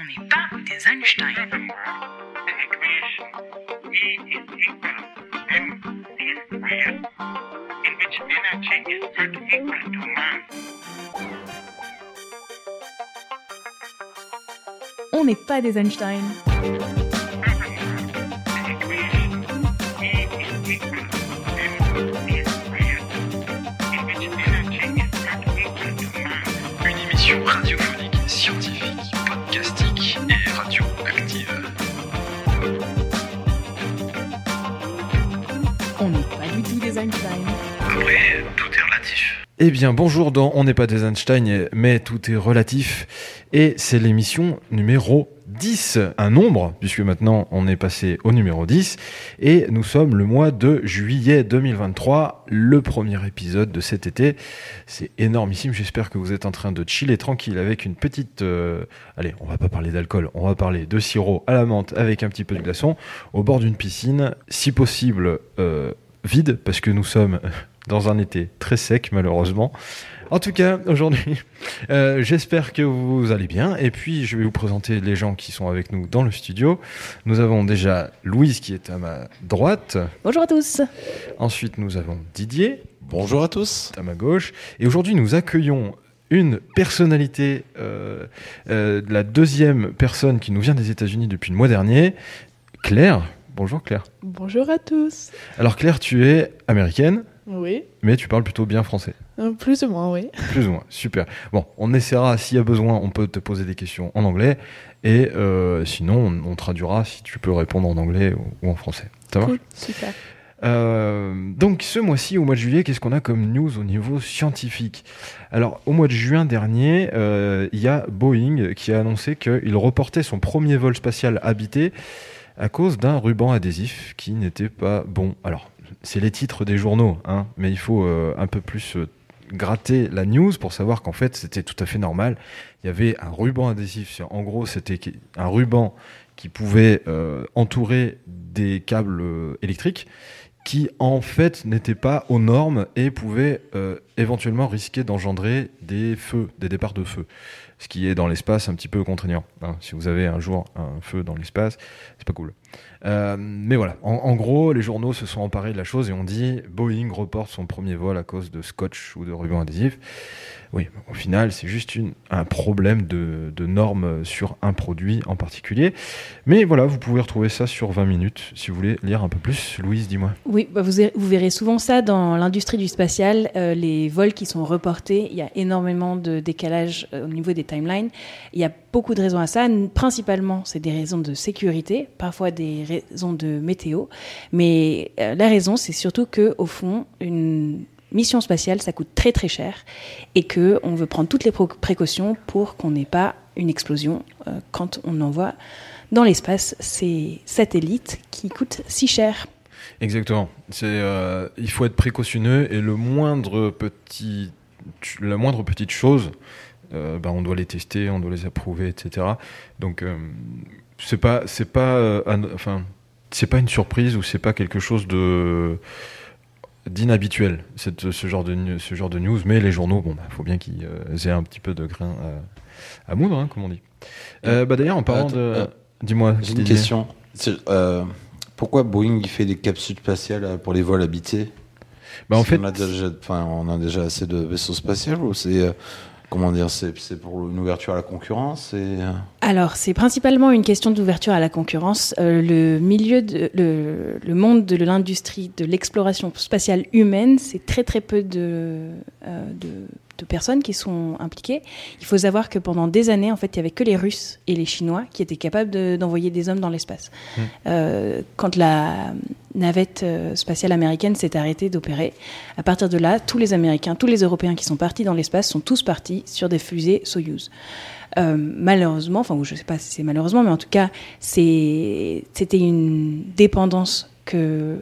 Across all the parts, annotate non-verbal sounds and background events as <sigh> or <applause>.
On n'est pas des Einstein. On n'est pas des Einstein. Eh bien, bonjour dans On n'est pas des Einstein, mais tout est relatif. Et c'est l'émission numéro 10, un nombre, puisque maintenant on est passé au numéro 10. Et nous sommes le mois de juillet 2023, le premier épisode de cet été. C'est énormissime, j'espère que vous êtes en train de chiller tranquille avec une petite... euh, allez, on va pas parler d'alcool, on va parler de sirop à la menthe avec un petit peu de glaçon, au bord d'une piscine, si possible euh, vide, parce que nous sommes dans un été très sec malheureusement. En tout cas, aujourd'hui, euh, j'espère que vous allez bien. Et puis, je vais vous présenter les gens qui sont avec nous dans le studio. Nous avons déjà Louise qui est à ma droite. Bonjour à tous. Ensuite, nous avons Didier Bonjour à tous. à ma gauche. Et aujourd'hui, nous accueillons une personnalité, euh, euh, la deuxième personne qui nous vient des États-Unis depuis le mois dernier, Claire. Bonjour Claire. Bonjour à tous. Alors Claire, tu es américaine, Oui, mais tu parles plutôt bien français. euh, plus ou moins, oui. <laughs> Plus ou moins, super. Bon, on essaiera, s'il y a besoin, on peut te poser des questions en anglais, et euh, sinon, on, on traduira si tu peux répondre en anglais ou, ou en français. Ça va? Cool, super. Euh, Donc, ce mois-ci, au mois de juillet, qu'est-ce qu'on a comme news au niveau scientifique? Alors, au mois de juin dernier, euh, il y a Boeing qui a annoncé qu'il reportait son premier vol spatial habité à cause d'un ruban adhésif qui n'était pas bon. Alors, c'est les titres des journaux, hein, mais il faut euh, un peu plus euh, gratter la news pour savoir qu'en fait, c'était tout à fait normal. Il y avait un ruban adhésif. En gros, c'était un ruban qui pouvait euh, entourer des câbles électriques qui en fait n'étaient pas aux normes et pouvaient éventuellement risquer d'engendrer des feux, des départs de feu. Ce qui est dans l'espace un petit peu contraignant. hein. Si vous avez un jour un feu dans l'espace, c'est pas cool. Euh, mais voilà, en, gros, les journaux se sont emparés de la chose et ont dit Boeing reporte son premier vol à cause de scotch ou de ruban adhésif. Oui, au final, c'est juste un problème de, normes sur un produit en particulier. Mais voilà, vous pouvez retrouver ça sur 20 minutes si vous voulez lire un peu plus. Louise, dis-moi. Oui, bah, vous, verrez souvent ça dans l'industrie du spatial, euh, les vols qui sont reportés. Il y a énormément de décalage euh, au niveau des timelines. Il y a beaucoup de raisons à ça. Principalement, c'est des raisons de sécurité, parfois des raisons de météo. Mais euh, la raison, c'est surtout que au fond, une mission spatiale, ça coûte très très cher et que on veut prendre toutes les précautions pour qu'on n'ait pas une explosion euh, quand on envoie dans l'espace ces satellites qui coûtent si cher. Exactement. C'est, euh, il faut être précautionneux et le moindre petit, la moindre petite chose, ben, on doit les tester, on doit les approuver, etc. Donc c'est pas, c'est pas, euh, un- enfin, c'est pas une surprise ou c'est pas quelque chose de d'inhabituel cette, ce genre de ce genre de news. Mais les journaux, bon, bah, faut bien qu'ils euh, aient un petit peu de grain à, à moudre, hein, comme on dit. Euh, bah, d'ailleurs, en parlant Attends, de, dis-moi, J'ai une question. Pourquoi Boeing il fait des capsules spatiales pour les vols habités? Bah, en fait, qu'on a déjà, on a déjà assez de vaisseaux spatiaux ou c'est comment dire, c'est, pour une ouverture à la concurrence et euh, Alors, c'est principalement une question d'ouverture à la concurrence. Euh, le milieu, de, le, monde de l'industrie de l'exploration spatiale humaine, c'est très très peu de, euh, de, de personnes qui sont impliquées. Il faut savoir que pendant des années, en fait, il y avait que les Russes et les Chinois qui étaient capables de- d'envoyer des hommes dans l'espace. Hmm. Euh, quand la navette euh, spatiale américaine s'est arrêtée d'opérer, à partir de là, tous les Américains, tous les Européens qui sont partis dans l'espace sont tous partis sur des fusées Soyuz. Euh, malheureusement, enfin, je ne sais pas si c'est malheureusement, mais en tout cas, c'était une dépendance que,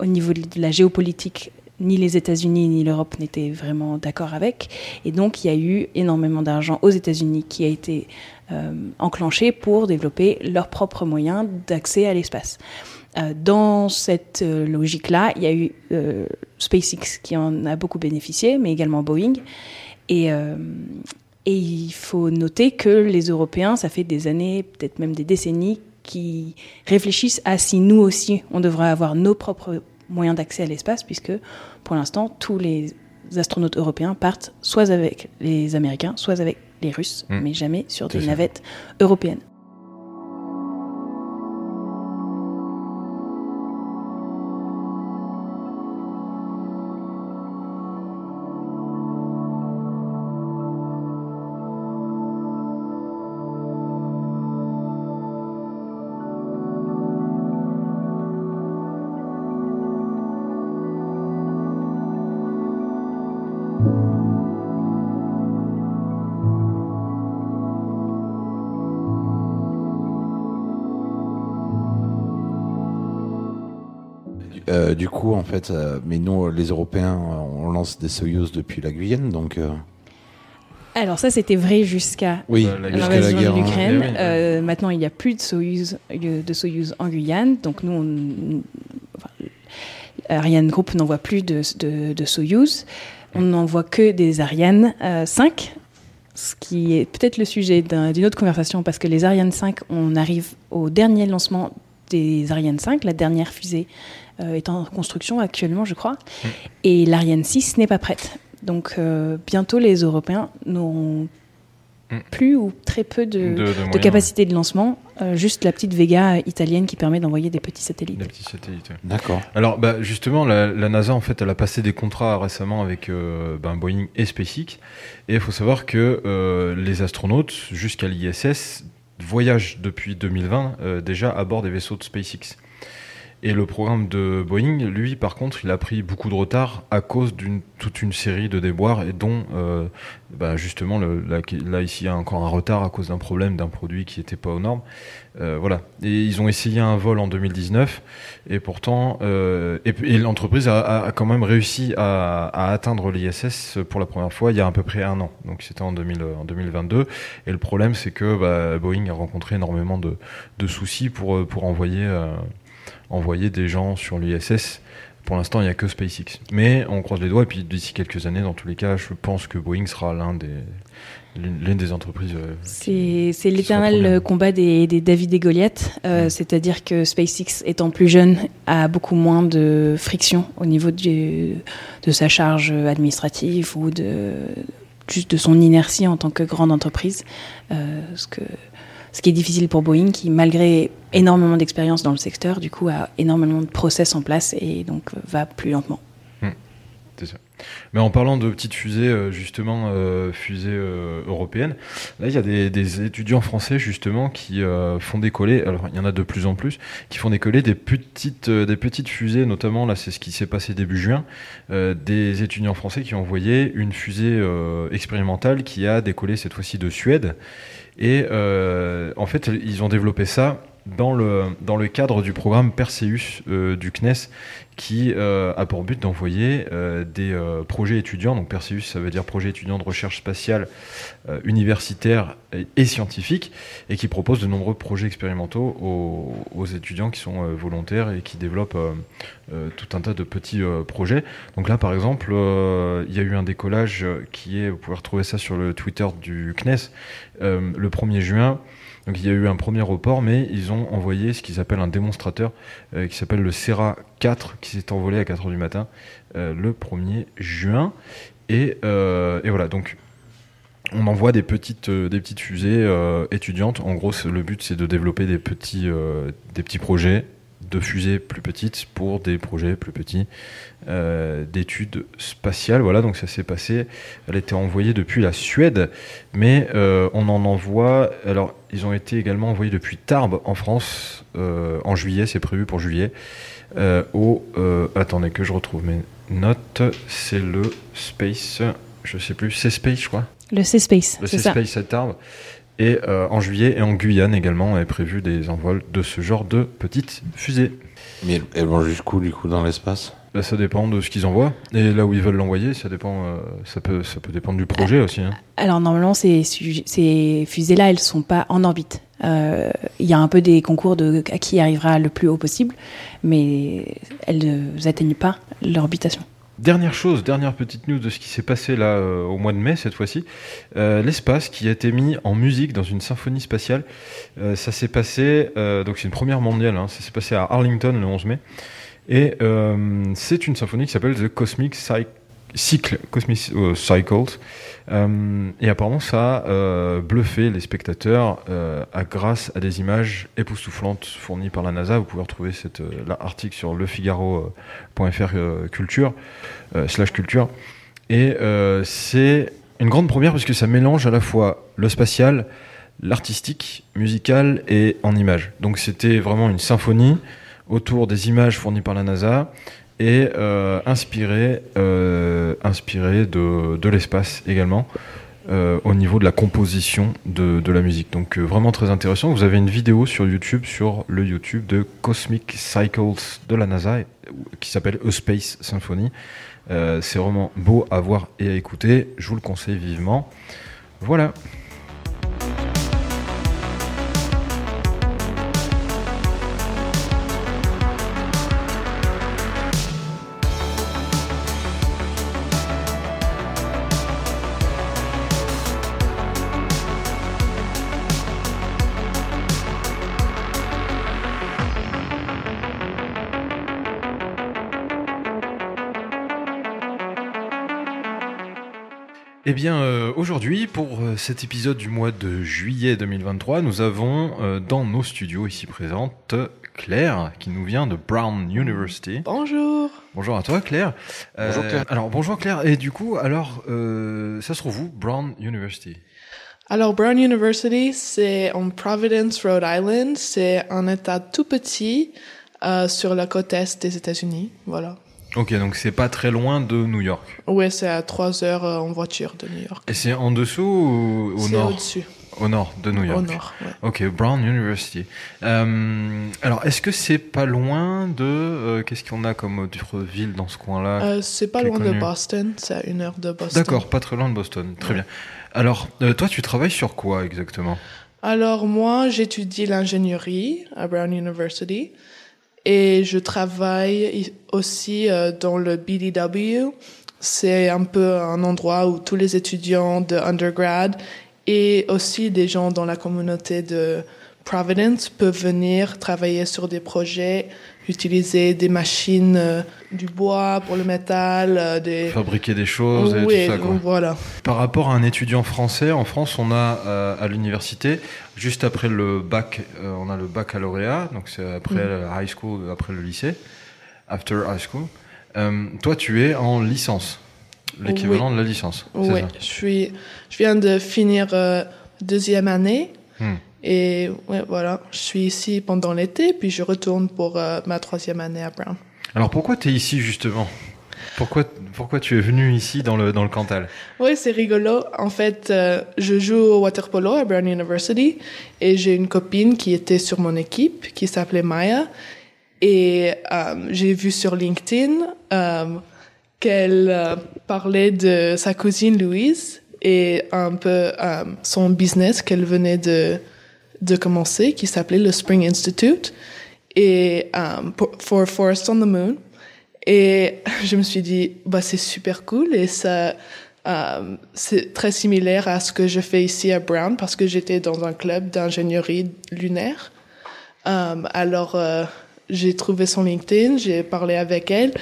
au niveau de la géopolitique, ni les États-Unis ni l'Europe n'étaient vraiment d'accord avec. Et donc, il y a eu énormément d'argent aux États-Unis qui a été euh, enclenché pour développer leurs propres moyens d'accès à l'espace. Euh, dans cette euh, logique-là, il y a eu SpaceX qui en a beaucoup bénéficié, mais également Boeing. Et il faut noter que les Européens, ça fait des années, peut-être même des décennies, qui réfléchissent à si nous aussi, on devrait avoir nos propres moyens d'accès à l'espace, puisque pour l'instant, tous les astronautes européens partent soit avec les Américains, soit avec les Russes, Mm. mais jamais sur des navettes européennes. Euh, du coup, en fait, euh, mais nous, les Européens, euh, on lance des Soyuz depuis la Guyane, donc. euh, Alors ça, c'était vrai jusqu'à oui, Bah, la- jusqu'à la l'invasion guerre. de l'Ukraine. Eh oui. Euh, maintenant, il n'y a plus de Soyuz, euh, de Soyuz en Guyane. Donc nous, on, enfin, Ariane Group n'envoie plus de, de, de Soyuz. On n'envoie que des Ariane euh, 5, ce qui est peut-être le sujet d'un- d'une autre conversation, parce que les Ariane 5, on arrive au dernier lancement des Ariane 5, la dernière fusée est en construction actuellement, je crois, et l'Ariane 6 n'est pas prête. Donc euh, bientôt, les Européens n'auront Mm. plus ou très peu de, de, de moyens, capacité de lancement, euh, juste la petite Vega italienne qui permet d'envoyer des petits satellites. Des petits satellites. ouais. D'accord. Alors, bah, justement, la, la NASA, en fait, elle a passé des contrats récemment avec euh, ben, Boeing et SpaceX. Et il faut savoir que euh, les astronautes, jusqu'à l'ISS, voyagent depuis 2020 euh, déjà à bord des vaisseaux de SpaceX. Et le programme de Boeing, lui, par contre, il a pris beaucoup de retard à cause d'une toute une série de déboires et dont, euh, bah, justement, là, ici, il y a encore un retard à cause d'un problème d'un produit qui n'était pas aux normes. Euh, voilà. Et ils ont essayé un vol en 2019 et pourtant, euh, et, l'entreprise a, quand même réussi à, atteindre l'ISS pour la première fois il y a à peu près un an. Donc c'était en, 2000 en 2022. Et le problème, c'est que bah, Boeing a rencontré énormément de, de soucis pour, pour envoyer, envoyer des gens sur l'ISS. Pour l'instant, il n'y a que SpaceX. Mais on croise les doigts, et puis d'ici quelques années, dans tous les cas, je pense que Boeing sera l'un des, l'une des entreprises. euh, C'est l'éternel combat des, des David et Goliath, euh, Mm. c'est-à-dire que SpaceX, étant plus jeune, a beaucoup moins de friction au niveau du- de sa charge administrative ou de, juste de son inertie en tant que grande entreprise. Euh, ce, que, ce qui est difficile pour Boeing, qui, malgré énormément d'expérience dans le secteur, du coup, a énormément de process en place et donc euh, va plus lentement. Mais en parlant de petites fusées, euh, justement, euh, fusées euh, européennes, là, il y a des, étudiants français, justement, qui font décoller, alors il y en a de plus en plus, qui font décoller des petites, des petites fusées, notamment, là, c'est ce qui s'est passé début juin, des étudiants français qui ont envoyé une fusée expérimentale qui a décollé cette fois-ci de Suède. Et en fait, ils ont développé ça dans le, cadre du programme Perseus euh, du CNES qui euh, a pour but d'envoyer euh, des projets étudiants. Donc Perseus, ça veut dire projet étudiant de recherche spatiale universitaire et, scientifique, et qui propose de nombreux projets expérimentaux aux, étudiants qui sont volontaires et qui développent tout un tas de petits projets. Donc là, par exemple, il y a eu un décollage qui est, vous pouvez retrouver ça sur le Twitter du CNES, le 1er juin. Donc il y a eu un premier report, mais ils ont envoyé ce qu'ils appellent un démonstrateur euh, qui s'appelle le Serra 4, qui s'est envolé à 4h du matin euh, le 1er juin. Et, euh, et voilà, donc on envoie des petites, fusées étudiantes. En gros, le but c'est de développer des petits, projets de fusées plus petites pour des projets plus petits d'études spatiales. Voilà, donc ça s'est passé. Elle était envoyée depuis la Suède, mais on en envoie. Alors, ils ont été également envoyés depuis Tarbes en France euh, en juillet. C'est prévu pour juillet. Euh, au euh, attendez que je retrouve mes notes. C'est le Space. Je sais plus. C'est Space, je crois. Le C-Space, Le. C-Space à Tarbes. Et en juillet et en Guyane également est prévu des envols de ce genre de petites fusées. Mais elles- vont jusqu'où, du coup, dans l'espace? Là, ça dépend de ce qu'ils envoient et là où ils veulent l'envoyer, ça dépend. euh, ça peut, ça peut dépendre du projet aussi. hein. Alors normalement, ces, fusées-là, elles sont pas en orbite. Euh, Il y a un peu des concours de à qui arrivera le plus haut possible, mais elles n'atteignent pas l'orbitation. Dernière chose, dernière petite news de ce qui s'est passé là euh, au mois de mai cette fois-ci. Euh, L'espace qui a été mis en musique dans une symphonie spatiale. Euh, ça s'est passé, donc c'est une première mondiale, hein, ça s'est passé à Arlington le 11 mai. Et c'est une symphonie qui s'appelle The Cosmic Cy- Cycle, Cosmic euh, Cycles. Euh, et apparemment ça a euh, bluffé les spectateurs euh, à, grâce à des images époustouflantes fournies par la NASA. Vous pouvez retrouver cet euh, l'article sur lefigaro.fr culture slash culture. Et c'est une grande première parce que ça mélange à la fois le spatial, l'artistique, musical et en images. Donc c'était vraiment une symphonie autour des images fournies par la NASA et euh, inspiré, euh, inspiré de, de l'espace également. euh, au niveau de la composition de, de la musique. Donc vraiment très intéressant. Vous avez une vidéo sur YouTube, sur le YouTube de Cosmic Cycles de la NASA, qui s'appelle A Space Symphony. C'est vraiment beau à voir et à écouter. Je vous le conseille vivement. Voilà. Eh bien, euh, aujourd'hui, pour euh, cet épisode du mois de juillet 2023, nous avons euh, dans nos studios ici présente Claire, qui nous vient de Brown University. Bonjour. Bonjour à toi, Claire. Bonjour, Claire. Alors, bonjour Claire. Et du coup, alors, euh, ça se trouve où Brown University? Alors, Brown University, c'est en Providence, Rhode Island. C'est un état tout petit euh, sur la côte est des États-Unis. Voilà. Ok, donc c'est pas très loin de New York. Ouais, c'est à trois heures euh, en voiture de New York. Et c'est en dessous ou au C'est nord au-dessus, Au nord de New York. au nord. Ouais. Ok, Brown University. Euh, alors, est-ce que c'est pas loin de... euh, Qu'est-ce qu'on a comme autre ville dans ce coin-là Euh, c'est pas loin de. Boston, c'est à une heure de Boston. D'accord, pas très loin de Boston. Très Ouais. bien. Alors, toi, tu travailles sur quoi exactement? Alors moi, j'étudie l'ingénierie à Brown University et je travaille aussi euh, dans le BDW. C'est un peu un endroit où tous les étudiants de undergrad et aussi des gens dans la communauté de Providence peuvent venir travailler sur des projets, utiliser des machines, euh, du bois pour le métal, euh, des... Fabriquer des choses et Oui, tout ça, quoi. voilà. Par rapport à un étudiant français, en France, on a euh, à l'université, juste après le bac, euh, on a le baccalauréat, donc c'est après Mm. le high school, après le lycée, after high school. Euh, toi, tu es en licence, l'équivalent de la licence. Oui, ça? je suis, je viens de finir euh, deuxième année Hmm. Et ouais, voilà, je suis ici pendant l'été puis je retourne pour euh, ma troisième année à Brown. Alors pourquoi tu es ici justement? Pourquoi, pourquoi tu es venu ici dans le, dans le Cantal? Oui, c'est rigolo. En fait, euh, je joue au water polo à Brown University et j'ai une copine qui était sur mon équipe qui s'appelait Maya et euh, j'ai vu sur LinkedIn euh, qu'elle parlait de sa cousine Louise et un peu son business qu'elle venait de, de commencer qui s'appelait le Spring Institute et pour- for Forest on the Moon. Et <laughs> je me suis dit, bah, c'est super cool et ça, euh, c'est très similaire à ce que je fais ici à Brown parce que j'étais dans un club d'ingénierie lunaire. Euh, alors, euh, j'ai trouvé son LinkedIn, j'ai parlé avec elle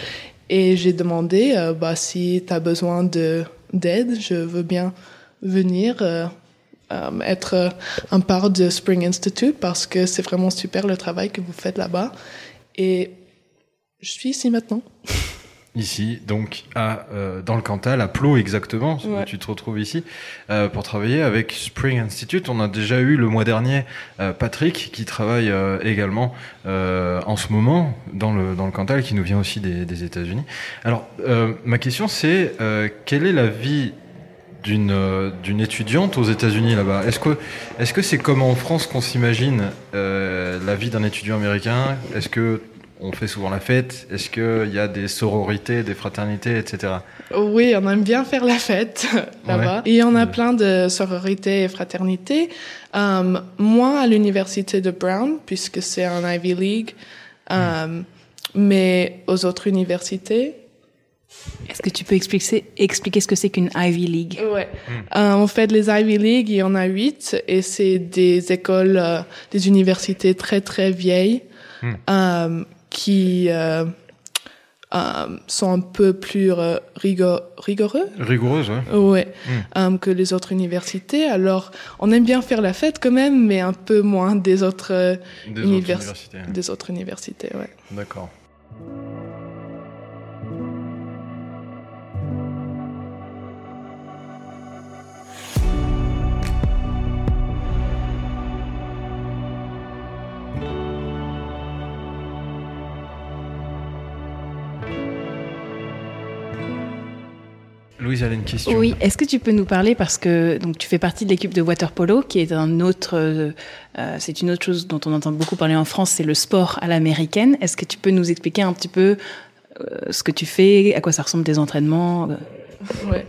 et j'ai demandé, euh, bah, si tu as besoin de, d'aide, je veux bien venir euh, être euh, un part de Spring Institute parce que c'est vraiment super le travail que vous faites là-bas. Et je suis ici maintenant. <laughs> Ici, donc à, euh, dans le Cantal, à Plo exactement, où Ouais. tu te retrouves ici, euh, pour travailler avec Spring Institute. On a déjà eu le mois dernier euh, Patrick qui travaille euh, également euh, en ce moment dans le, dans le Cantal, qui nous vient aussi des, des États-Unis. Alors, euh, ma question c'est, euh, quelle est la vie d'une euh, d'une étudiante aux États-Unis là-bas Est-ce que est-ce que c'est comme en France qu'on s'imagine euh, la vie d'un étudiant américain? Est-ce que on fait souvent la fête? Est-ce qu'il y a des sororités, des fraternités, etc. Oui, on aime bien faire la fête <laughs> là-bas. Et il y en a plein de sororités et fraternités. Euh, moi, à l'université de Brown, puisque c'est un Ivy League, euh, mais aux autres universités, Est-ce que tu peux expliquer, expliquer ce que c'est qu'une Ivy League? Ouais. Euh, en fait, les Ivy League, il y en a huit, et c'est des écoles, euh, des universités très très vieilles Hmm. euh, qui euh, euh, sont un peu plus euh, rigo- rigoureux? Rigoureuse, ouais. Ouais, euh, que les autres universités. Alors, on aime bien faire la fête quand même, mais un peu moins des autres, Des Univers- autres universités. hein. des autres universités. Ouais. D'accord. Louise, elle a une question. Oui, est-ce que tu peux nous parler parce que donc tu fais partie de l'équipe de water polo qui est un autre euh, euh, c'est une autre chose dont on entend beaucoup parler en France, c'est le sport à l'américaine. Est-ce que tu peux nous expliquer un petit peu euh, ce que tu fais, à quoi ça ressemble tes entraînements Ouais.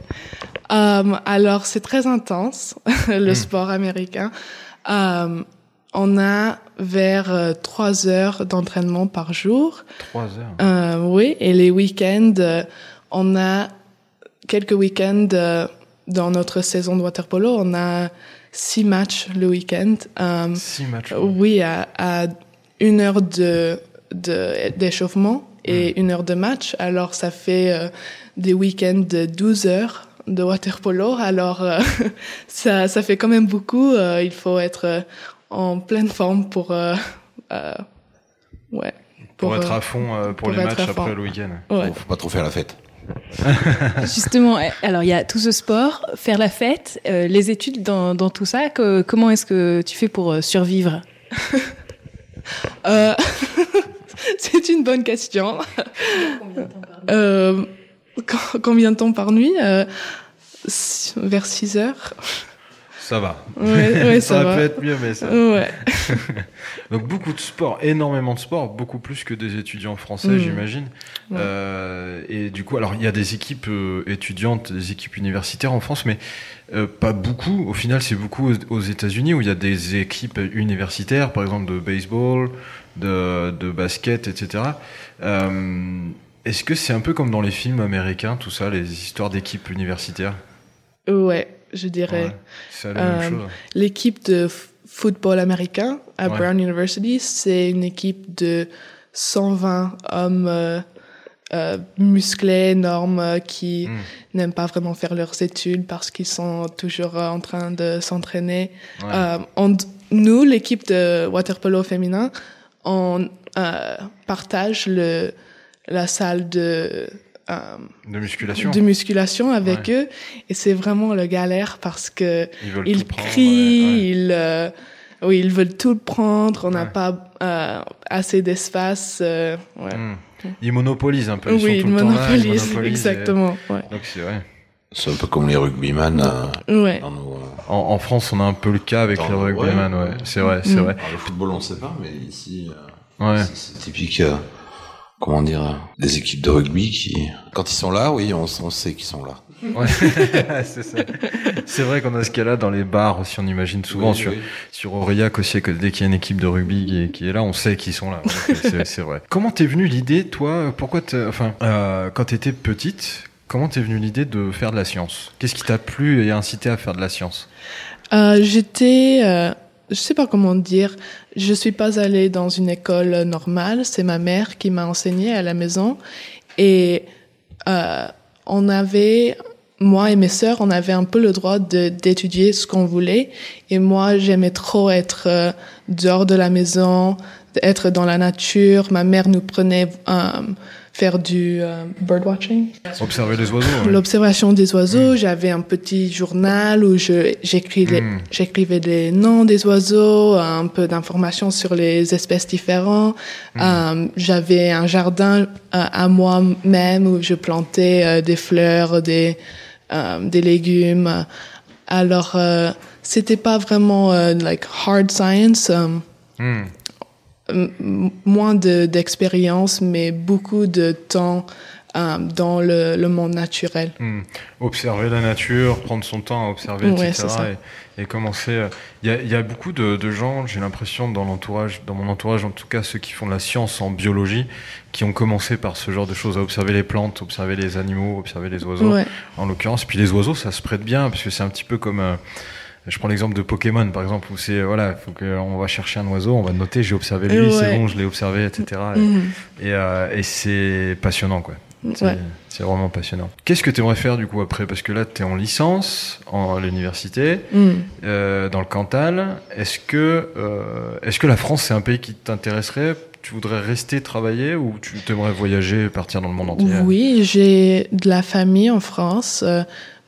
Euh, alors, c'est très intense, <laughs> le sport américain. On a vers euh, trois heures d'entraînement par jour. Trois heures. Euh, oui, et les week-ends, euh, on a quelques week-ends euh, dans notre saison de water polo. On a six matchs le week-end. Euh, Six matchs. oui, à, à une heure de de- d'échauffement et une heure de match. Alors, ça fait euh, des week-ends de 12 heures de water polo. Alors, euh, <laughs> ça, ça fait quand même beaucoup. Euh, il faut être en pleine forme pour... euh, euh, ouais. Pour, être euh, à fond euh, pour, pour les matchs après le week-end. ouais. Faut, faut pas trop faire la fête. <laughs> Justement, eh, alors il y a tout ce sport, faire la fête, euh, les études dans, dans tout ça. que- comment est-ce que tu fais pour euh, survivre? <laughs> Euh, <laughs> c'est une bonne question. Co- combien de temps par nuit? Euh, s- Vers 6 heures. Ça va. Ouais, ouais, <laughs> ça, ça va peut être mieux, mais ça. Ouais. <laughs> Donc beaucoup de sport, énormément de sport, beaucoup plus que des étudiants français, Mm. j'imagine. Euh, et du coup, alors il y a des équipes euh, étudiantes, des équipes universitaires en France, mais euh, pas beaucoup. Au final, c'est beaucoup aux, aux États-Unis où il y a des équipes universitaires, par exemple de baseball, de, de basket, etc. Est-ce que c'est un peu comme dans les films américains, tout ça, les histoires d'équipes universitaires? Ouais, je dirais. Ouais, Euh. L'équipe de football américain à Ouais. Brown University, c'est une équipe de 120 hommes euh, euh, musclés, énormes, qui Mm. n'aiment pas vraiment faire leurs études parce qu'ils sont toujours en train de s'entraîner. Ouais. Nous, l'équipe de water polo féminin, on partage le, la salle de, de musculation. de musculation avec Ouais. eux et c'est vraiment le galère parce que Ils ils tout prendre, crient, ouais, ouais. ils euh, oui, ils veulent tout prendre, on n'a Ouais. pas euh, assez d'espace. euh, ouais. Mm. Ils monopolisent un peu. Ils oui, sont ils tout le temps là, ils monopolisent, et- exactement. Ouais. Donc c'est vrai. C'est un peu comme les rugbyman euh, Ouais. dans nos, euh, En, en France, on a un peu le cas avec Dans- les rugbyman, ouais. ouais. C'est vrai, c'est Mm. vrai. alors, le football, on ne sait pas, mais ici, euh, Ouais. c'est- c'est typique. Comment dire, des équipes de rugby qui, quand ils sont là, oui, on, on sait qu'ils sont là. Ouais. <laughs> c'est ça. C'est vrai qu'on a ce cas-là dans les bars aussi, on imagine souvent Oui, sur, oui. sur Aurillac aussi, que dès qu'il y a une équipe de rugby qui est, qui est là, on sait qu'ils sont là. Ouais, c'est, c'est <laughs> vrai. Comment t'es venue l'idée, toi, pourquoi t'es- enfin, euh, quand t'étais petite, comment t'es venue l'idée de faire de la science? Qu'est-ce qui t'a plu et incité à faire de la science? Euh, J'étais, euh, je sais pas comment dire, je suis pas allée dans une école normale. C'est ma mère qui m'a enseigné à la maison et euh, on avait, moi et mes sœurs, on avait un peu le droit d'étudier ce qu'on voulait. Et moi, j'aimais trop être euh, dehors de la maison, être dans la nature. Ma mère nous prenait euh, faire du euh, birdwatching. Observer les oiseaux. ouais. L'observation des oiseaux, j'avais un petit journal où j'écrivais Mm. j'écrivais les noms des oiseaux, un peu d'informations sur les espèces différentes. Euh, j'avais un jardin euh, à moi-même où je plantais euh, des fleurs, des des légumes. Alors c'était pas vraiment like hard science. Euh, moins de d'expérience, mais beaucoup de temps euh, dans le, le monde naturel. Hmm. Observer la nature, prendre son temps à observer, Ouais, etc. Et, et commencer. euh, Il y, a, il y a beaucoup de, de gens, j'ai l'impression, dans l'entourage, dans mon entourage en tout cas, ceux qui font de la science en biologie, qui ont commencé par ce genre de choses, à observer les plantes, observer les animaux, observer les oiseaux, Ouais, en l'occurrence. Puis les oiseaux, ça se prête bien, parce que c'est un petit peu comme. euh, je prends l'exemple de Pokémon, par exemple, où c'est voilà, faut que on va chercher un oiseau, on va noter, j'ai observé lui, Ouais. c'est bon, je l'ai observé, etc. Et-. Et, euh, et c'est passionnant, quoi. C'est Ouais. vraiment passionnant. Qu'est-ce que tu aimerais faire du coup après? Parce que là, tu es en licence en, à l'université, Mhm. euh, dans le Cantal. Est-ce que, euh, est-ce que la France, c'est un pays qui t'intéresserait? Tu voudrais rester travailler ou tu t'aimerais voyager, partir dans le monde entier? Oui, j'ai de la famille en France.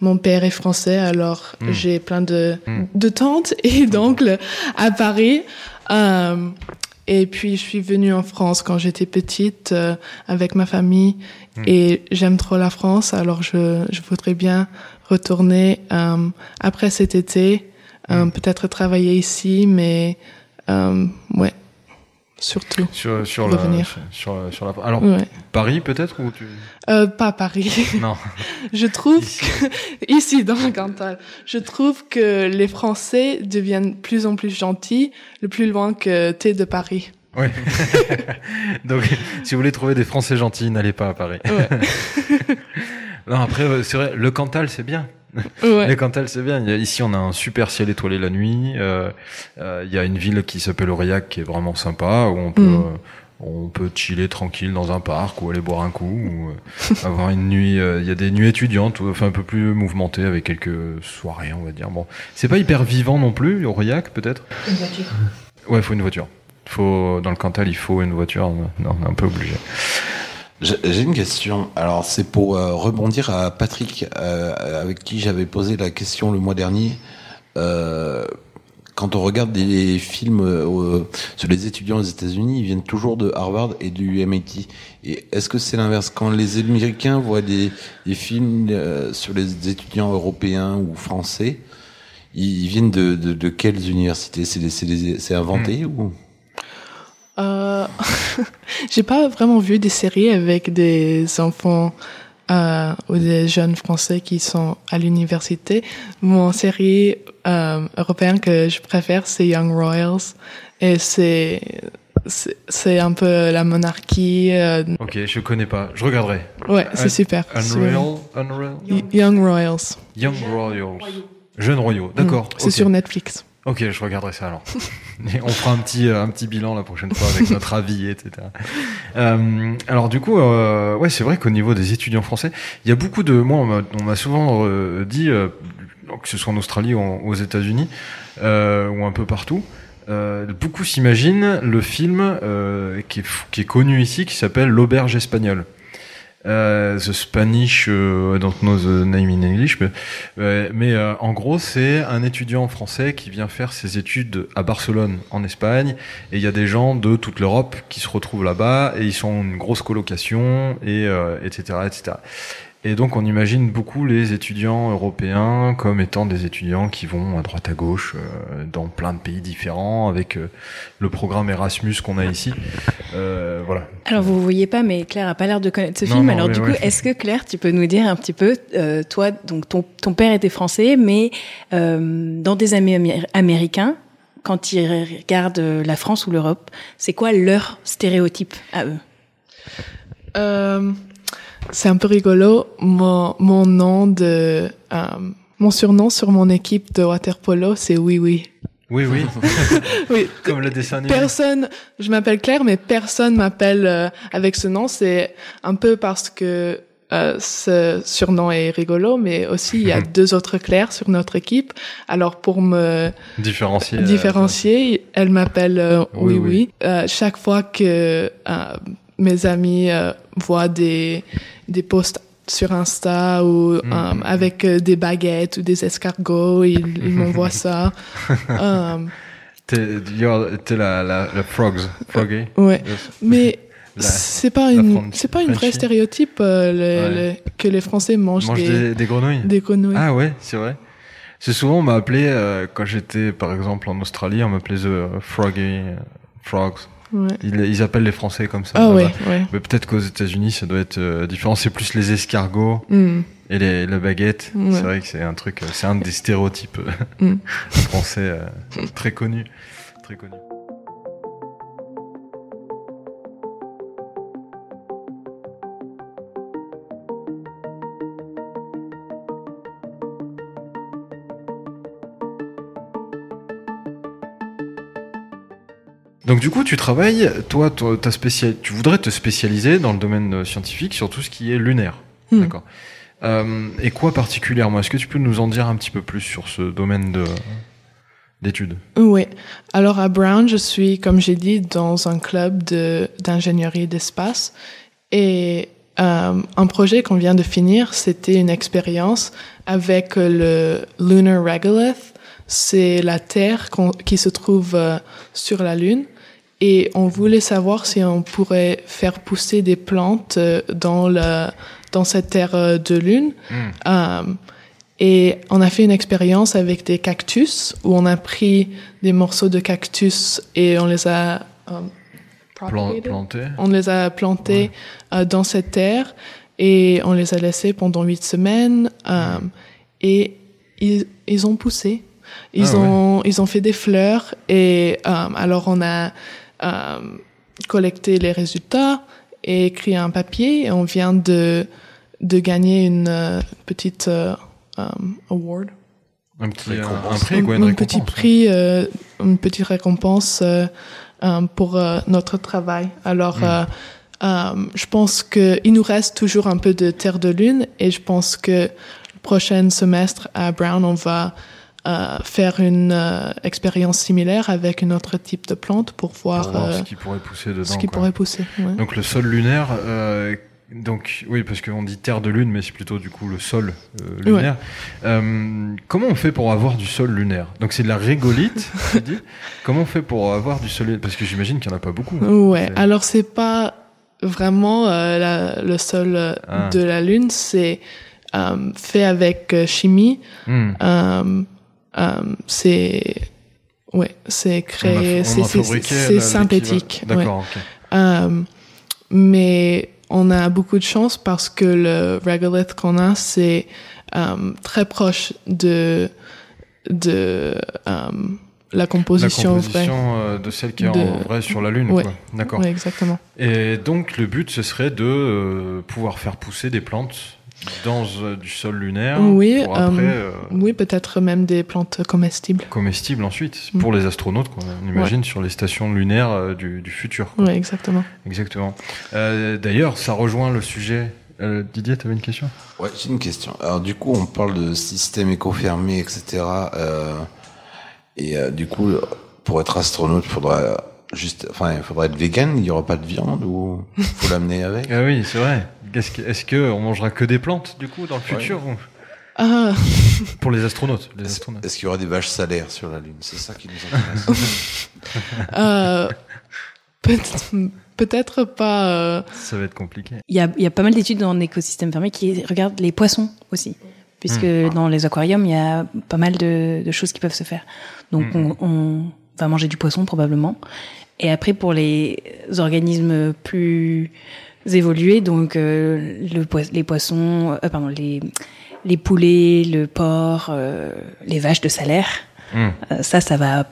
Mon père est français, alors Mm. j'ai plein de, Mm. de tantes <laughs> et d'oncles à Paris. Euh, et puis, je suis venue en France quand j'étais petite euh, avec ma famille. Mm. Et j'aime trop la France, alors je, je voudrais bien retourner euh, après cet été. euh. Peut-être travailler ici, mais euh, ouais, surtout. Sur, sur, la, sur, sur, la. Alors, Ouais. Paris peut-être ou tu... Euh, pas Paris. <laughs> Non. <laughs> Je trouve Ici. que, <laughs> ici dans le Cantal, je trouve que les Français deviennent de plus en plus gentils le plus loin que t'es de Paris. Oui. Donc, si vous voulez trouver des Français gentils, n'allez pas à Paris. Ouais. Non, après, euh, c'est vrai, le Cantal, c'est bien. Ouais. Le Cantal, c'est bien. Ici, on a un super ciel étoilé la nuit. Euh, euh, il y a une ville qui s'appelle Aurillac qui est vraiment sympa, où on peut, Mm. euh, on peut chiller tranquille dans un parc ou aller boire un coup, ou euh, avoir une nuit. euh, Il y a des nuits étudiantes, ou- enfin un peu plus mouvementées avec quelques soirées, on va dire. Bon, c'est pas hyper vivant non plus, Aurillac peut-être? Une voiture. Ouais, il faut une voiture. Faut dans le Cantal, il faut une voiture. Non, on est un peu obligé. J'ai une question. Alors, c'est pour euh, rebondir à Patrick, euh, avec qui j'avais posé la question le mois dernier. Euh, quand on regarde des films euh, sur les étudiants aux États-Unis, ils viennent toujours de Harvard et du MIT. Et est-ce que c'est l'inverse? Quand les Américains voient des, des films euh, sur les étudiants européens ou français, ils, ils viennent de, de, de quelles universités? C'est inventé ou? Euh, <laughs> j'ai pas vraiment vu des séries avec des enfants euh, ou des jeunes français qui sont à l'université. Mon série euh, européenne que je préfère, c'est Young Royals. Et c'est, c'est, un peu la monarchie. euh, Ok, je connais pas. Je regarderai. ouais, c'est super. Unreal, Unreal, Young Royals. Young Royals, jeunes royaux. D'accord. C'est sur Netflix. Ok, je regarderai ça alors. <laughs> Et on fera un petit euh, un petit bilan la prochaine fois avec notre avis, etc. Euh, alors du coup, euh, ouais, c'est vrai qu'au niveau des étudiants français, il y a beaucoup de moi, on m'a- souvent euh, dit, euh, que ce soit en Australie ou en- aux États-Unis euh, ou un peu partout. Euh, beaucoup s'imaginent le film euh, qui, est, qui est connu ici, qui s'appelle L'auberge espagnole. Euh, the Spanish, euh, I don't know the name in English, mais, euh, mais euh, en gros, c'est un étudiant français qui vient faire ses études à Barcelone, en Espagne, et il y a des gens de toute l'Europe qui se retrouvent là-bas, et ils sont une grosse colocation, et euh, etc., etc. Et donc, on imagine beaucoup les étudiants européens comme étant des étudiants qui vont à droite à gauche euh, dans plein de pays différents, avec euh, le programme Erasmus qu'on a ici. Euh, voilà. Alors vous voyez pas, mais Claire a pas l'air de connaître ce Non, film. non, Alors du ouais. coup, est-ce que Claire, tu peux nous dire un petit peu, euh, toi, donc ton, ton père était français, mais euh, dans des amis amé- américains, quand ils regardent la France ou l'Europe, c'est quoi leur stéréotype à eux? Euh, c'est un peu rigolo. Mon, mon nom de, euh, mon surnom sur mon équipe de water polo, c'est Oui Oui. Oui, oui, <laughs> Oui. comme le dessin animé. Personne, je m'appelle Claire, mais personne m'appelle euh, avec ce nom. C'est un peu parce que euh, ce surnom est rigolo, mais aussi il y a <laughs> deux autres Claires sur notre équipe. Alors pour me Différencier. euh, différencier, elle m'appelle euh, Oui, Oui oui. Oui. Euh, chaque fois que euh, mes amis euh, voient des des posts sur Insta ou Mhm. euh, avec euh, des baguettes ou des escargots, ils, ils m'envoient ça. <laughs> Euh, T'es la, la, la frogs. Froggy? ouais. Yes. Mais <laughs> c'est pas une c'est pas une vraie stéréotype euh, le- Ouais. le- que les Français mangent mange des, des, des grenouilles. des grenouilles. Ah ouais, c'est vrai. C'est souvent on m'a appelé euh, quand j'étais par exemple en Australie, on m'appelait the froggy euh, frogs. Ouais. Ils, ils appellent les Français comme ça. Ah ouais, ouais. Mais peut-être qu'aux États-Unis, ça doit être euh, différent. C'est plus les escargots Hmm. et les, la baguette. C'est vrai que c'est un truc, euh, c'est un des stéréotypes euh, Mm. <laughs> français euh, très connus. Très connus. Donc du coup, tu travailles, toi, toi, ta spécial... tu voudrais te spécialiser dans le domaine euh, scientifique sur tout ce qui est lunaire. Hmm. D'accord. Euh, et quoi particulièrement? Est-ce que tu peux nous en dire un petit peu plus sur ce domaine de d'études? Oui. Alors à Brown, je suis, comme j'ai dit, dans un club de d'ingénierie d'espace. Et euh, un projet qu'on vient de finir, c'était une expérience avec le Lunar Regolith. C'est la Terre qui se trouve euh, sur la Lune. Et on voulait savoir si on pourrait faire pousser des plantes euh, dans, le, dans cette terre euh, de Lune. Euh, et on a fait une expérience avec des cactus où on a pris des morceaux de cactus et on les a euh, Plan- propagated. planté on les a plantés euh, dans cette terre et on les a laissés pendant huit semaines euh, et ils, ils ont poussé. Ils Ah ouais. ont ils ont fait des fleurs et alors on a euh, collecté les résultats et écrit un papier et on vient de de gagner une euh, petite euh, award un petit un, Récompense. un prix, quoi, une un récompense. petit prix, euh, une petite récompense euh, euh, pour euh, notre travail. Alors, Mm. euh, euh, je pense que il nous reste toujours un peu de terre de lune et je pense que le prochain semestre à Brown, on va euh, faire une euh, expérience similaire avec un autre type de plante pour voir, Pour voir euh, ce qui pourrait pousser dedans. ce qui quoi. pourrait pousser. ouais. Donc le sol lunaire, euh, donc oui, parce qu'on dit terre de lune, mais c'est plutôt du coup le sol euh, lunaire. Euh, comment on fait pour avoir du sol lunaire? Donc c'est de la régolite, <laughs> tu dis Comment on fait pour avoir du sol lunaire? Parce que j'imagine qu'il n'y en a pas beaucoup. Ouais. C'est- Alors c'est pas vraiment euh, la- le sol euh, Ah. de la lune, c'est euh, fait avec chimie. Hmm. Euh, c'est ouais, c'est créé, c'est la- synthétique. ouais. Euh, mais on a beaucoup de chance parce que le regolith qu'on a, c'est euh, très proche de de euh, la La composition, vraie. composition de celle qui est en vrai sur la Lune. Ouais. D'accord. Ouais, exactement. Et donc le but, ce serait de pouvoir faire pousser des plantes dans euh, du sol lunaire Oui, pour après euh, euh, Oui, peut-être même des plantes comestibles. comestibles ensuite Mm. pour les astronautes, quoi, on imagine, sur les stations lunaires euh, du, du futur. quoi. Oui, exactement. Exactement. Euh, D'ailleurs, ça rejoint le sujet. Euh, Didier, tu avais une question? Ouais, j'ai une question. Alors du coup, on parle de système éco-fermé, etc. Euh, et euh, du coup, pour être astronaute, faudra juste, enfin, il faudra être vegan. Il y aura pas de viande ou faut l'amener avec? Ah oui, c'est vrai. Est-ce que, est-ce que on mangera que des plantes du coup dans le futur ou- Ah, Pour les astronautes. Les Est-ce astronautes. est-ce qu'il y aura des vaches salaires sur la Lune? C'est ça qui nous intéresse. <laughs> euh, peut- peut-être pas. euh, Ça va être compliqué. Il y a, il y a pas mal d'études en écosystème fermé qui regardent les poissons aussi. Puisque Hmm. dans les aquariums, il y a pas mal de, de choses qui peuvent se faire. Donc Hmm. on, on va manger du poisson probablement. Et après, pour les organismes plus évolués, donc euh, le, les poissons, euh, pardon, les, les poulets, le porc, euh, les vaches de salaire, Hmm. ça, ça va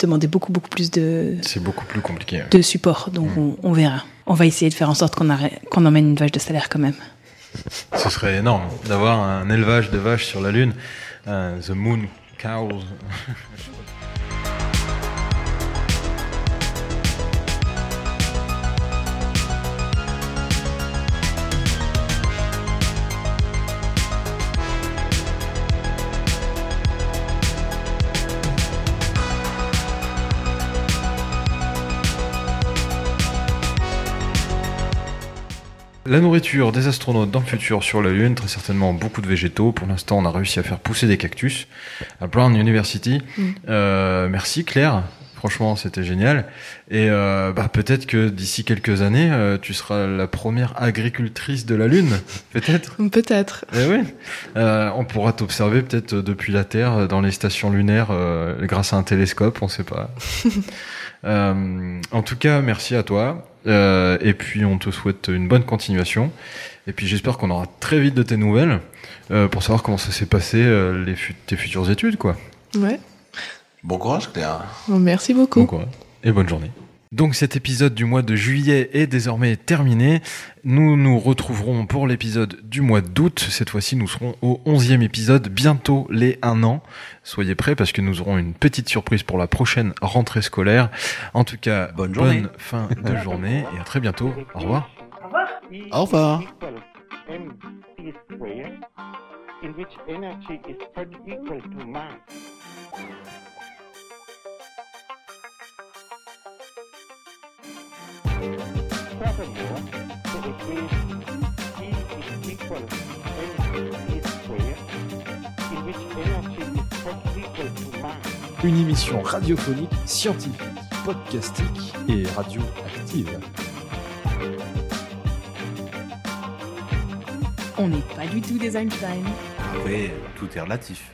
demander beaucoup, beaucoup plus de, C'est beaucoup plus compliqué. de support. Donc on, on verra. On va essayer de faire en sorte qu'on qu'on emmène une vache de salaire quand même. Ce serait énorme d'avoir un élevage de vaches sur la Lune. The Moon Cows. <laughs> La nourriture des astronautes dans le futur sur la Lune, très certainement beaucoup de végétaux. Pour l'instant, on a réussi à faire pousser des cactus à Brown University. Mm. Euh, merci Claire. Franchement, c'était génial. Et euh, bah, peut-être que d'ici quelques années, euh, tu seras la première agricultrice de la Lune. Peut-être. <laughs> Peut-être. Eh oui. Euh, on pourra t'observer peut-être depuis la Terre dans les stations lunaires euh, grâce à un télescope, on sait pas. <laughs> Euh, en tout cas, merci à toi. Euh, et puis, on te souhaite une bonne continuation. Et puis, j'espère qu'on aura très vite de tes nouvelles euh, pour savoir comment ça s'est passé euh, les fut- tes futures études, quoi. Ouais. Bon courage, Claire. Bon, merci beaucoup. Bon courage. Et bonne journée. Donc cet épisode du mois de juillet est désormais terminé. Nous nous retrouverons pour l'épisode du mois d'août. Cette fois-ci, nous serons au 11e épisode, bientôt les 1 an. Soyez prêts parce que nous aurons une petite surprise pour la prochaine rentrée scolaire. En tout cas, Bonne journée. fin de journée et à très bientôt. Au revoir. Au revoir. mc square, Une émission radiophonique, scientifique, podcastique et radioactive. On n'est pas du tout des Einstein. Après, tout est relatif.